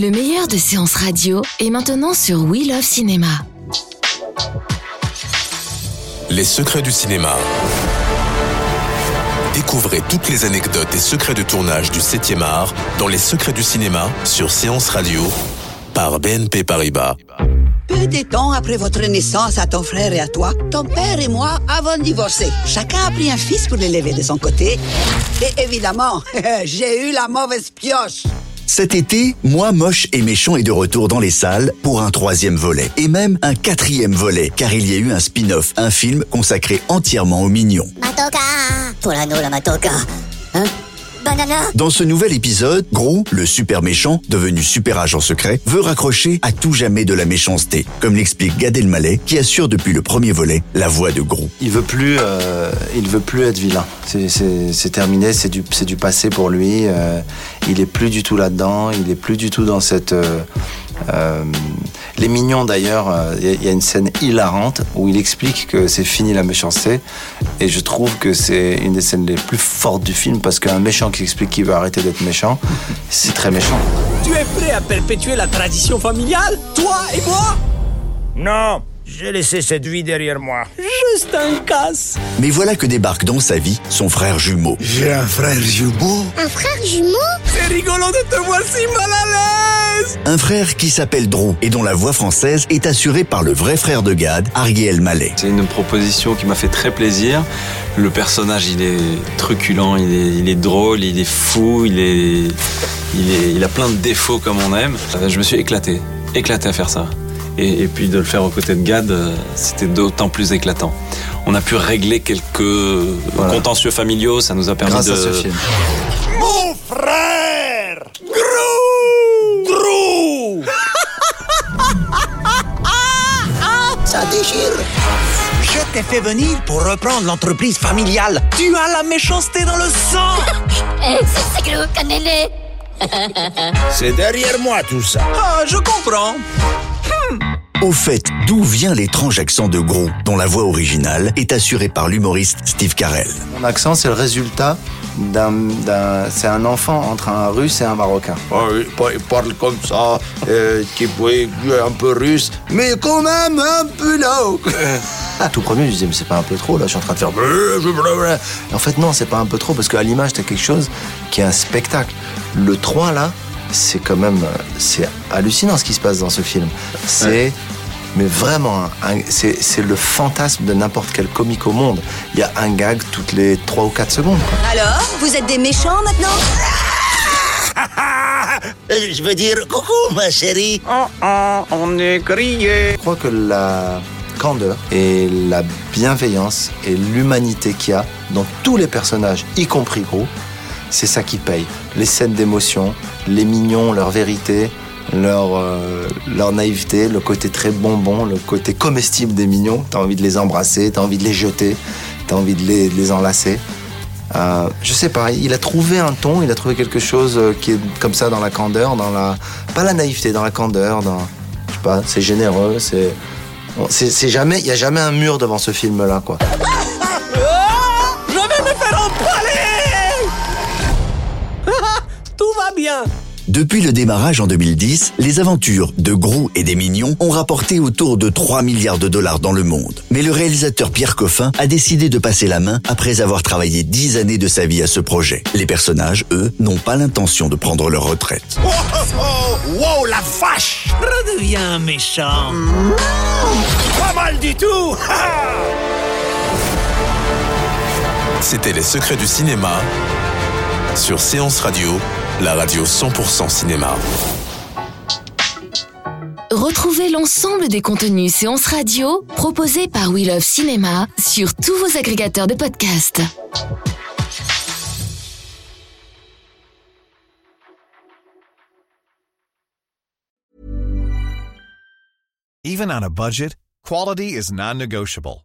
Le meilleur de séances radio est maintenant sur We Love Cinéma. Les secrets du cinéma. Découvrez toutes les anecdotes et secrets de tournage du 7e art dans Les secrets du cinéma sur Séance Radio par BNP Paribas. Peu de temps après votre naissance à ton frère et à toi, ton père et moi avons divorcé. Chacun a pris un fils pour l'élever de son côté. Et évidemment, j'ai eu la mauvaise pioche. Cet été, Moi Moche et Méchant est de retour dans les salles pour un troisième volet. Et même un quatrième volet, car il y a eu un spin-off, un film consacré entièrement aux mignons. Matoka Banana Dans ce nouvel épisode, Gros, le super méchant, devenu super agent secret, veut raccrocher à tout jamais de la méchanceté, comme l'explique Gad Elmaleh, qui assure depuis le premier volet la voix de Gros. Il veut plus, euh, il veut plus être vilain. C'est- C'est c'est terminé, c'est du, c'est du passé pour lui. euh, il est plus du tout là-dedans. Il est plus du tout dans cette. euh, euh, les mignons d'ailleurs, euh, il y a- il y, a une scène hilarante où il explique que c'est fini la méchanceté. Et je trouve que c'est une des scènes les plus fortes du film parce qu'un méchant qui explique qu'il veut arrêter d'être méchant, c'est très méchant. Tu es prêt à perpétuer la tradition familiale Toi et moi? Non, j'ai laissé cette vie derrière moi. Juste un casse. Mais voilà que débarque dans sa vie son frère jumeau. J'ai un frère jumeau. Un frère jumeau? C'est rigolo de te voir si mal à l'aise. Un frère qui s'appelle Drew et dont la voix française est assurée par le vrai frère de Gad, Ariel Mallet. C'est une proposition qui m'a fait très plaisir. Le personnage, il est truculent, il est, il est drôle, il est fou, il est, il est, il a plein de défauts comme on aime. Euh, Je me suis éclaté, éclaté à faire ça. Et, et puis de le faire aux côtés de Gad, euh, c'était d'autant plus éclatant. On a pu régler quelques Voilà. contentieux familiaux, ça nous a permis Grâce de. à ce film. Mon frère Grou Grou Ça déchire. Je t'ai fait venir pour reprendre l'entreprise familiale. Tu as la méchanceté dans le sang. Eh, c'est c'est que le C'est derrière moi tout ça. Ah, je comprends. Au fait, d'où vient l'étrange accent de Gros, dont la voix originale est assurée par l'humoriste Steve Carell? Mon accent, c'est le résultat d'un, d'un- c'est un enfant entre un russe et un marocain. Oh, il pa- il parle comme ça, euh, qui oui, un peu russe, mais quand même un peu là. Tout premier, je disais, mais c'est pas un peu trop, là, je suis en train de faire. En fait, non, c'est pas un peu trop, parce qu'à l'image, t'as quelque chose qui est un spectacle. Le 3, là, c'est quand même. C'est hallucinant ce qui se passe dans ce film. C'est. Mais vraiment, c'est c'est le fantasme de n'importe quel comique au monde. Il y a un gag toutes les 3 ou 4 secondes. quoi. Alors, vous êtes des méchants maintenant? Je veux dire, coucou ma chérie. Oh, oh, on est grillé. Je crois que la candeur et la bienveillance et l'humanité qu'il y a dans tous les personnages, y compris Gros, c'est ça qui paye. Les scènes d'émotion, les mignons, leur vérité, leur, euh, leur naïveté, le côté très bonbon, le côté comestible des mignons. T'as envie de les embrasser, t'as envie de les jeter, t'as envie de les, les enlacer. Euh, je sais pas, il a trouvé un ton, il a trouvé quelque chose euh, qui est comme ça dans la candeur, dans la pas la naïveté, dans la candeur, dans je sais pas, c'est généreux, c'est c'est jamais, il y a jamais un mur devant ce film là quoi. Depuis le démarrage en 2010, les aventures de Gros et des Mignons ont rapporté autour de 3 milliards de dollars dans le monde. Mais le réalisateur Pierre Coffin a décidé de passer la main après avoir travaillé 10 années de sa vie à ce projet. Les personnages, eux, n'ont pas l'intention de prendre leur retraite. Oh, oh, oh, wow, la vache Redeviens méchant. Pas mal du tout C'était Les secrets du cinéma sur Séance Radio, la radio 100% cinéma. Retrouvez l'ensemble des contenus séances radio proposés par We Love Cinéma sur tous vos agrégateurs de podcasts. Even on a budget, quality is non-negotiable.